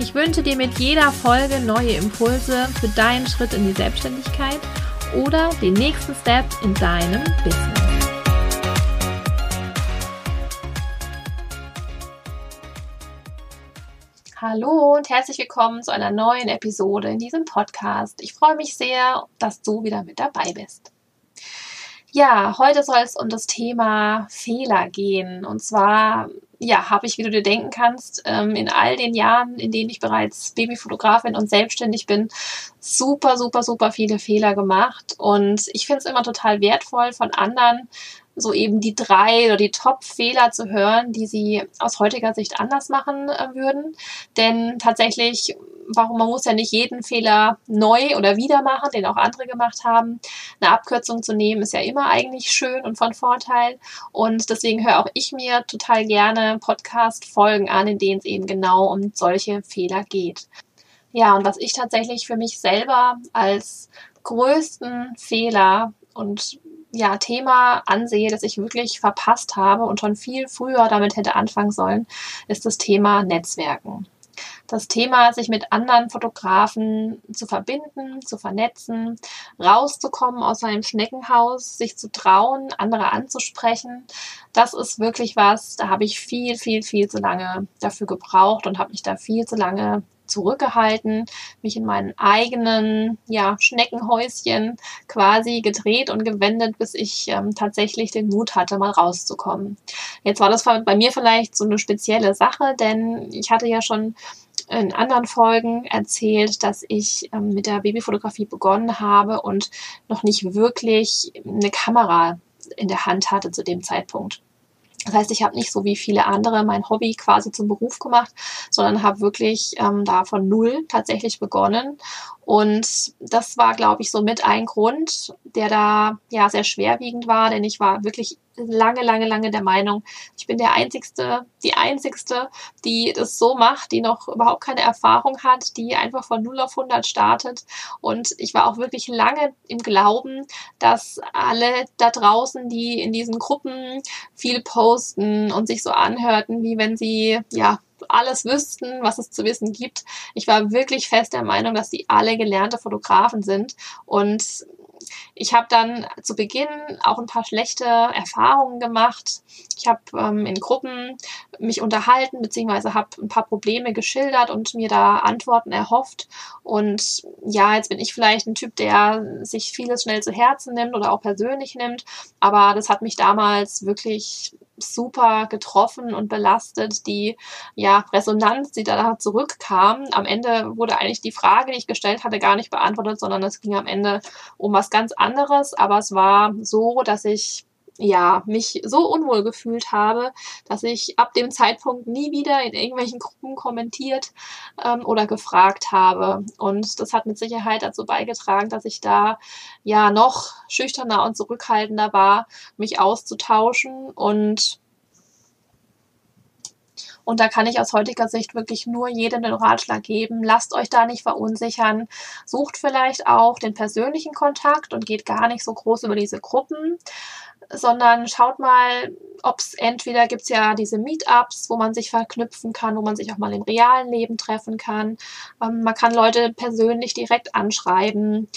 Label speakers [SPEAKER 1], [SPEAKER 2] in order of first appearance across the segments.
[SPEAKER 1] Ich wünsche dir mit jeder Folge neue Impulse für deinen Schritt in die Selbstständigkeit oder den nächsten Step in deinem Business. Hallo und herzlich willkommen zu einer neuen Episode in diesem Podcast. Ich freue mich sehr, dass du wieder mit dabei bist. Ja, heute soll es um das Thema Fehler gehen. Und zwar, ja, habe ich, wie du dir denken kannst, ähm, in all den Jahren, in denen ich bereits Babyfotografin und selbstständig bin, super, super, super viele Fehler gemacht. Und ich finde es immer total wertvoll, von anderen so eben die drei oder die Top-Fehler zu hören, die sie aus heutiger Sicht anders machen äh, würden. Denn tatsächlich warum man muss ja nicht jeden Fehler neu oder wieder machen, den auch andere gemacht haben. Eine Abkürzung zu nehmen ist ja immer eigentlich schön und von Vorteil. Und deswegen höre auch ich mir total gerne Podcast-Folgen an, in denen es eben genau um solche Fehler geht. Ja, und was ich tatsächlich für mich selber als größten Fehler und ja, Thema ansehe, das ich wirklich verpasst habe und schon viel früher damit hätte anfangen sollen, ist das Thema Netzwerken das Thema, sich mit anderen Fotografen zu verbinden, zu vernetzen, rauszukommen aus seinem Schneckenhaus, sich zu trauen, andere anzusprechen. Das ist wirklich was, da habe ich viel, viel, viel zu lange dafür gebraucht und habe mich da viel zu lange zurückgehalten, mich in meinen eigenen ja, Schneckenhäuschen quasi gedreht und gewendet, bis ich ähm, tatsächlich den Mut hatte, mal rauszukommen. Jetzt war das bei mir vielleicht so eine spezielle Sache, denn ich hatte ja schon in anderen Folgen erzählt, dass ich ähm, mit der Babyfotografie begonnen habe und noch nicht wirklich eine Kamera in der Hand hatte zu dem Zeitpunkt. Das heißt, ich habe nicht so wie viele andere mein Hobby quasi zum Beruf gemacht, sondern habe wirklich ähm, da von null tatsächlich begonnen. Und das war, glaube ich, so mit ein Grund, der da ja sehr schwerwiegend war, denn ich war wirklich lange, lange, lange der Meinung, ich bin der Einzigste, die Einzigste, die das so macht, die noch überhaupt keine Erfahrung hat, die einfach von 0 auf 100 startet. Und ich war auch wirklich lange im Glauben, dass alle da draußen, die in diesen Gruppen viel posten und sich so anhörten, wie wenn sie, ja, alles wüssten, was es zu wissen gibt. Ich war wirklich fest der Meinung, dass die alle gelernte Fotografen sind und ich habe dann zu Beginn auch ein paar schlechte Erfahrungen gemacht. Ich habe ähm, in Gruppen mich unterhalten, beziehungsweise habe ein paar Probleme geschildert und mir da Antworten erhofft. Und ja, jetzt bin ich vielleicht ein Typ, der sich vieles schnell zu Herzen nimmt oder auch persönlich nimmt. Aber das hat mich damals wirklich super getroffen und belastet. Die ja, Resonanz, die da zurückkam. Am Ende wurde eigentlich die Frage, die ich gestellt hatte, gar nicht beantwortet, sondern es ging am Ende um was ganz anderes. Aber es war so, dass ich ja, mich so unwohl gefühlt habe, dass ich ab dem Zeitpunkt nie wieder in irgendwelchen Gruppen kommentiert ähm, oder gefragt habe. Und das hat mit Sicherheit dazu beigetragen, dass ich da ja noch schüchterner und zurückhaltender war, mich auszutauschen. Und und da kann ich aus heutiger Sicht wirklich nur jedem den Ratschlag geben, lasst euch da nicht verunsichern, sucht vielleicht auch den persönlichen Kontakt und geht gar nicht so groß über diese Gruppen, sondern schaut mal, ob es entweder gibt es ja diese Meetups, wo man sich verknüpfen kann, wo man sich auch mal im realen Leben treffen kann. Ähm, man kann Leute persönlich direkt anschreiben.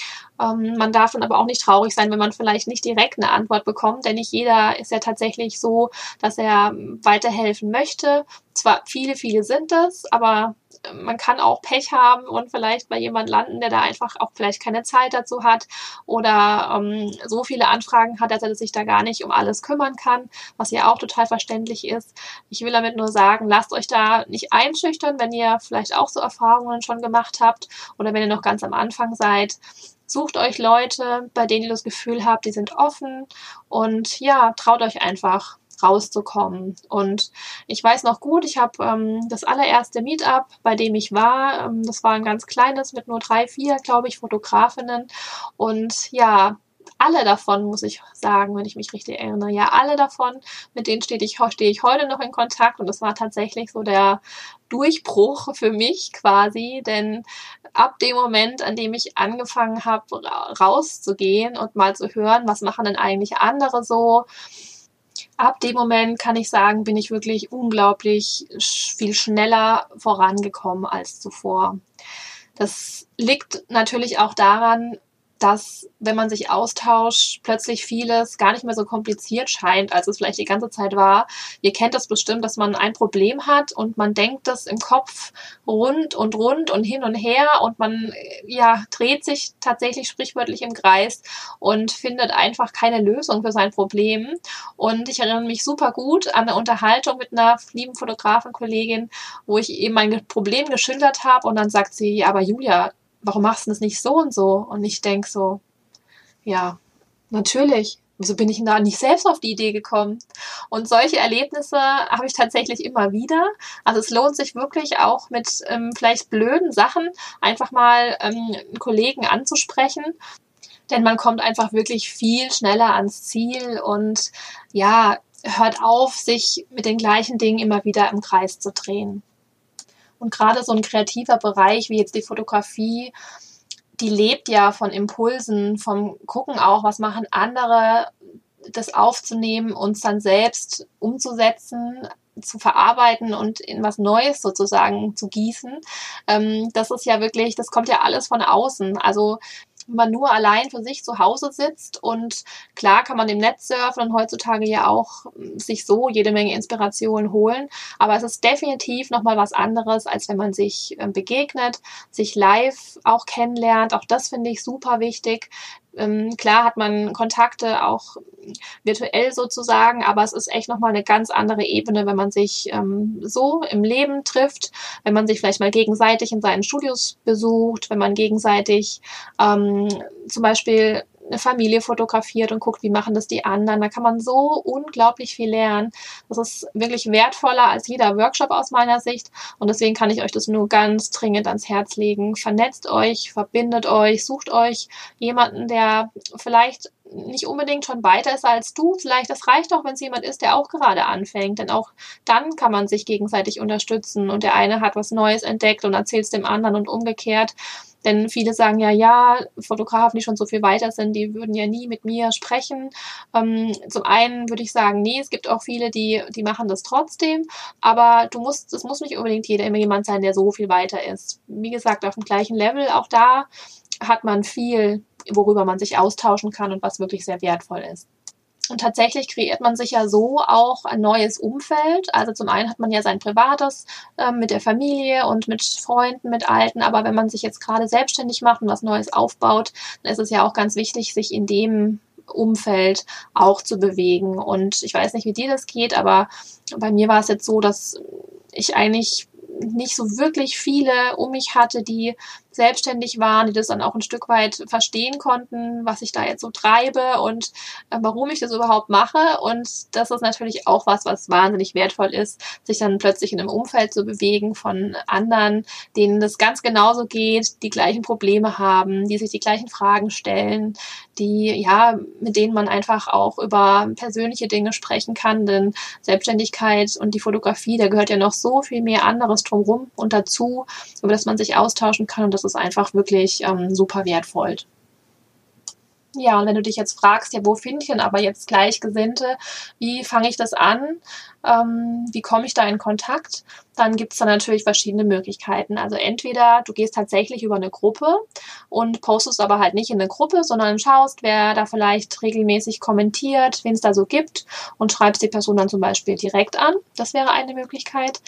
[SPEAKER 1] Ähm, man darf dann aber auch nicht traurig sein, wenn man vielleicht nicht direkt eine Antwort bekommt, denn nicht jeder ist ja tatsächlich so, dass er weiterhelfen möchte. Zwar viele, viele sind es, aber man kann auch Pech haben und vielleicht bei jemand landen, der da einfach auch vielleicht keine Zeit dazu hat oder ähm, so viele Anfragen hat, dass er sich da gar nicht um alles kümmern kann, was ja auch total verständlich ist. Ich will damit nur sagen, lasst euch da nicht einschüchtern, wenn ihr vielleicht auch so Erfahrungen schon gemacht habt oder wenn ihr noch ganz am Anfang seid. Sucht euch Leute, bei denen ihr das Gefühl habt, die sind offen und ja, traut euch einfach rauszukommen. Und ich weiß noch gut, ich habe ähm, das allererste Meetup, bei dem ich war, ähm, das war ein ganz kleines mit nur drei, vier, glaube ich, Fotografinnen. Und ja, alle davon, muss ich sagen, wenn ich mich richtig erinnere, ja, alle davon, mit denen stehe ich, stehe ich heute noch in Kontakt und das war tatsächlich so der Durchbruch für mich quasi, denn ab dem Moment, an dem ich angefangen habe, rauszugehen und mal zu hören, was machen denn eigentlich andere so, ab dem Moment kann ich sagen, bin ich wirklich unglaublich viel schneller vorangekommen als zuvor. Das liegt natürlich auch daran, dass, wenn man sich austauscht, plötzlich vieles gar nicht mehr so kompliziert scheint, als es vielleicht die ganze Zeit war. Ihr kennt das bestimmt, dass man ein Problem hat und man denkt das im Kopf rund und rund und hin und her und man ja dreht sich tatsächlich sprichwörtlich im Kreis und findet einfach keine Lösung für sein Problem. Und ich erinnere mich super gut an eine Unterhaltung mit einer lieben Fotografenkollegin, wo ich eben mein Problem geschildert habe und dann sagt sie, aber Julia, warum machst du das nicht so und so? Und ich denke so, ja, natürlich. Wieso bin ich denn da nicht selbst auf die Idee gekommen? Und solche Erlebnisse habe ich tatsächlich immer wieder. Also es lohnt sich wirklich auch mit ähm, vielleicht blöden Sachen einfach mal ähm, einen Kollegen anzusprechen. Denn man kommt einfach wirklich viel schneller ans Ziel und ja, hört auf, sich mit den gleichen Dingen immer wieder im Kreis zu drehen. Und gerade so ein kreativer Bereich wie jetzt die Fotografie, die lebt ja von Impulsen, vom Gucken auch, was machen andere, das aufzunehmen, uns dann selbst umzusetzen, zu verarbeiten und in was Neues sozusagen zu gießen. Ähm, das ist ja wirklich, das kommt ja alles von außen. Also wenn man nur allein für sich zu Hause sitzt und klar kann man im Netz surfen und heutzutage ja auch hm, sich so jede Menge Inspiration holen, aber es ist definitiv nochmal was anderes, als wenn man sich ähm, begegnet, sich live auch kennenlernt. Auch das finde ich super wichtig. Ähm, klar hat man Kontakte auch virtuell sozusagen, aber es ist echt nochmal eine ganz andere Ebene, wenn man sich ähm, so im Leben trifft, wenn man sich vielleicht mal gegenseitig in seinen Studios besucht, wenn man gegenseitig ähm, zum Beispiel eine Familie fotografiert und guckt, wie machen das die anderen. Da kann man so unglaublich viel lernen. Das ist wirklich wertvoller als jeder Workshop aus meiner Sicht. Und deswegen kann ich euch das nur ganz dringend ans Herz legen. Vernetzt euch, verbindet euch, sucht euch jemanden, der vielleicht nicht unbedingt schon weiter ist als du. Vielleicht, das reicht auch, wenn es jemand ist, der auch gerade anfängt. Denn auch dann kann man sich gegenseitig unterstützen und der eine hat was Neues entdeckt und erzählt es dem anderen und umgekehrt. Denn viele sagen ja, ja, Fotografen, die schon so viel weiter sind, die würden ja nie mit mir sprechen. Ähm, zum einen würde ich sagen, nee, es gibt auch viele, die, die machen das trotzdem. Aber du musst, es muss nicht unbedingt jeder immer jemand sein, der so viel weiter ist. Wie gesagt, auf dem gleichen Level, auch da hat man viel, worüber man sich austauschen kann und was wirklich sehr wertvoll ist. Und tatsächlich kreiert man sich ja so auch ein neues Umfeld. Also zum einen hat man ja sein privates äh, mit der Familie und mit Freunden, mit Alten. Aber wenn man sich jetzt gerade selbstständig macht und was Neues aufbaut, dann ist es ja auch ganz wichtig, sich in dem Umfeld auch zu bewegen. Und ich weiß nicht, wie dir das geht, aber bei mir war es jetzt so, dass ich eigentlich nicht so wirklich viele um mich hatte, die selbstständig waren, die das dann auch ein Stück weit verstehen konnten, was ich da jetzt so treibe und äh, warum ich das überhaupt mache. Und das ist natürlich auch was, was wahnsinnig wertvoll ist, sich dann plötzlich in einem Umfeld zu bewegen von anderen, denen das ganz genauso geht, die gleichen Probleme haben, die sich die gleichen Fragen stellen, die, ja, mit denen man einfach auch über persönliche Dinge sprechen kann, denn Selbstständigkeit und die Fotografie, da gehört ja noch so viel mehr anderes drumherum und dazu, über das man sich austauschen kann und das ist einfach wirklich ähm, super wertvoll. Ja, und wenn du dich jetzt fragst, ja, wo finde ich denn aber jetzt Gleichgesinnte? Wie fange ich das an? Ähm, wie komme ich da in Kontakt? Dann gibt es da natürlich verschiedene Möglichkeiten. Also entweder du gehst tatsächlich über eine Gruppe und postest aber halt nicht in eine Gruppe, sondern schaust, wer da vielleicht regelmäßig kommentiert, wen es da so gibt und schreibst die Person dann zum Beispiel direkt an. Das wäre eine Möglichkeit.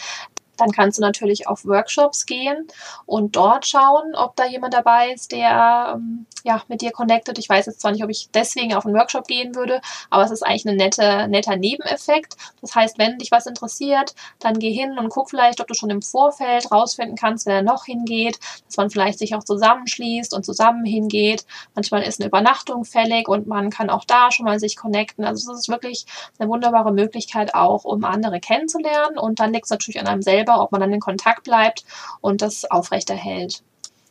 [SPEAKER 1] Dann kannst du natürlich auf Workshops gehen und dort schauen, ob da jemand dabei ist, der ähm, ja, mit dir connected. Ich weiß jetzt zwar nicht, ob ich deswegen auf einen Workshop gehen würde, aber es ist eigentlich ein nette, netter Nebeneffekt. Das heißt, wenn dich was interessiert, dann geh hin und guck vielleicht, ob du schon im Vorfeld rausfinden kannst, wer noch hingeht, dass man vielleicht sich auch zusammenschließt und zusammen hingeht. Manchmal ist eine Übernachtung fällig und man kann auch da schon mal sich connecten. Also es ist wirklich eine wunderbare Möglichkeit auch, um andere kennenzulernen und dann liegt es natürlich an einem selber, ob man dann in Kontakt bleibt und das aufrechterhält.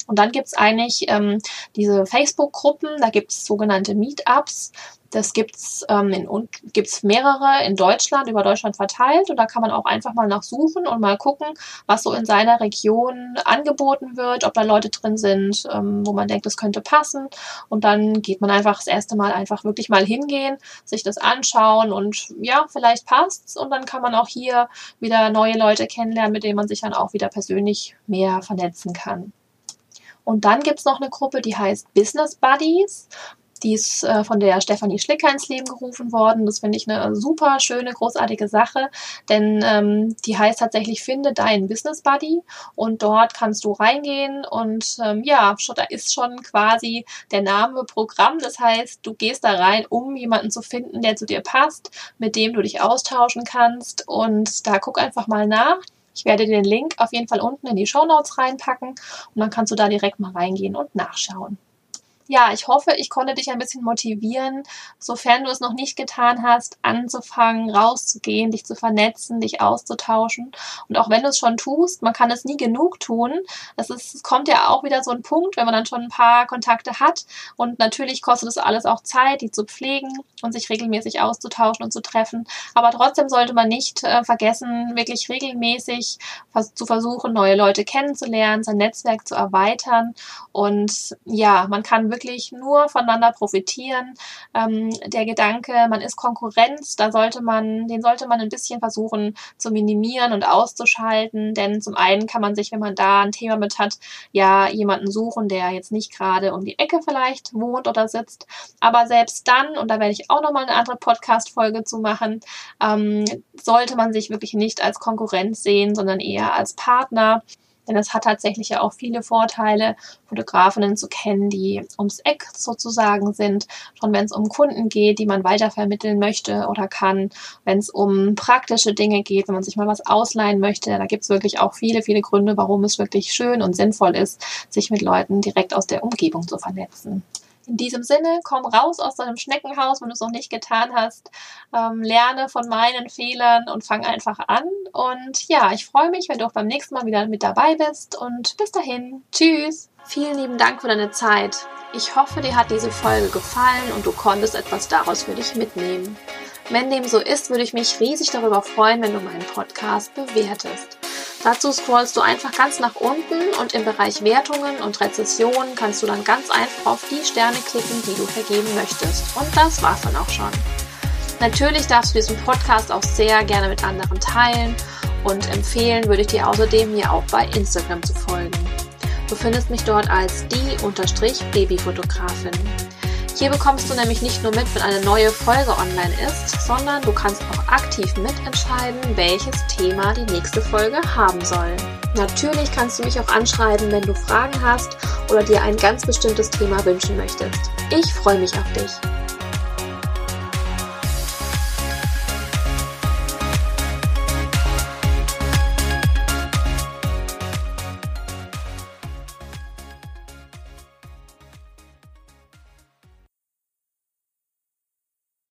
[SPEAKER 1] Und dann gibt's eigentlich ähm, diese Facebook-Gruppen, da gibt's sogenannte Meetups. Das gibt's ähm, in, gibt's mehrere in Deutschland, über Deutschland verteilt. Und da kann man auch einfach mal nachsuchen und mal gucken, was so in seiner Region angeboten wird, ob da Leute drin sind, ähm, wo man denkt, das könnte passen. Und dann geht man einfach das erste Mal einfach wirklich mal hingehen, sich das anschauen und ja, vielleicht passt's. Und dann kann man auch hier wieder neue Leute kennenlernen, mit denen man sich dann auch wieder persönlich mehr vernetzen kann. Und dann gibt es noch eine Gruppe, die heißt Business Buddies. Die ist äh, von der Stefanie Schlicker ins Leben gerufen worden. Das finde ich eine super schöne, großartige Sache, denn ähm, die heißt tatsächlich Finde deinen Business Buddy und dort kannst du reingehen und ähm, ja, schon, da ist schon quasi der Name Programm. Das heißt, du gehst da rein, um jemanden zu finden, der zu dir passt, mit dem du dich austauschen kannst und da guck einfach mal nach. Ich werde dir den Link auf jeden Fall unten in die Show Notes reinpacken und dann kannst du da direkt mal reingehen und nachschauen ja, ich hoffe, ich konnte dich ein bisschen motivieren, sofern du es noch nicht getan hast, anzufangen, rauszugehen, dich zu vernetzen, dich auszutauschen. Und auch wenn du es schon tust, man kann es nie genug tun. Es, ist, es kommt ja auch wieder so ein Punkt, wenn man dann schon ein paar Kontakte hat. Und natürlich kostet es alles auch Zeit, die zu pflegen und sich regelmäßig auszutauschen und zu treffen. Aber trotzdem sollte man nicht äh, vergessen, wirklich regelmäßig vers zu versuchen, neue Leute kennenzulernen, sein Netzwerk zu erweitern. Und ja, man kann wirklich wirklich nur voneinander profitieren. Ähm, der Gedanke, man ist Konkurrenz, da sollte man, den sollte man ein bisschen versuchen zu minimieren und auszuschalten, denn zum einen kann man sich, wenn man da ein Thema mit hat, ja jemanden suchen, der jetzt nicht gerade um die Ecke vielleicht wohnt oder sitzt, aber selbst dann, und da werde ich auch nochmal eine andere Podcast-Folge zu machen, ähm, sollte man sich wirklich nicht als Konkurrenz sehen, sondern eher als Partner. Denn es hat tatsächlich ja auch viele Vorteile, Fotografinnen zu kennen, die ums Eck sozusagen sind. Schon wenn es um Kunden geht, die man weitervermitteln möchte oder kann. Wenn es um praktische Dinge geht, wenn man sich mal was ausleihen möchte. Da gibt es wirklich auch viele, viele Gründe, warum es wirklich schön und sinnvoll ist, sich mit Leuten direkt aus der Umgebung zu vernetzen. In diesem Sinne, komm raus aus deinem Schneckenhaus, wenn du es noch nicht getan hast. Ähm, lerne von meinen Fehlern und fang einfach an. Und ja, ich freue mich, wenn du auch beim nächsten Mal wieder mit dabei bist. Und bis dahin, tschüss. Vielen lieben Dank für deine Zeit. Ich hoffe, dir hat diese Folge gefallen und du konntest etwas daraus für dich mitnehmen. Wenn dem so ist, würde ich mich riesig darüber freuen, wenn du meinen Podcast bewertest. Dazu scrollst du einfach ganz nach unten und im Bereich Wertungen und Rezessionen kannst du dann ganz einfach auf die Sterne klicken, die du vergeben möchtest. Und das war's dann auch schon. Natürlich darfst du diesen Podcast auch sehr gerne mit anderen teilen und empfehlen würde ich dir außerdem mir auch bei Instagram zu folgen. Du findest mich dort als die-babyfotografin. Hier bekommst du nämlich nicht nur mit, wenn eine neue Folge online ist, sondern du kannst auch aktiv mitentscheiden, welches Thema die nächste Folge haben soll. Natürlich kannst du mich auch anschreiben, wenn du Fragen hast oder dir ein ganz bestimmtes Thema wünschen möchtest. Ich freue mich auf dich.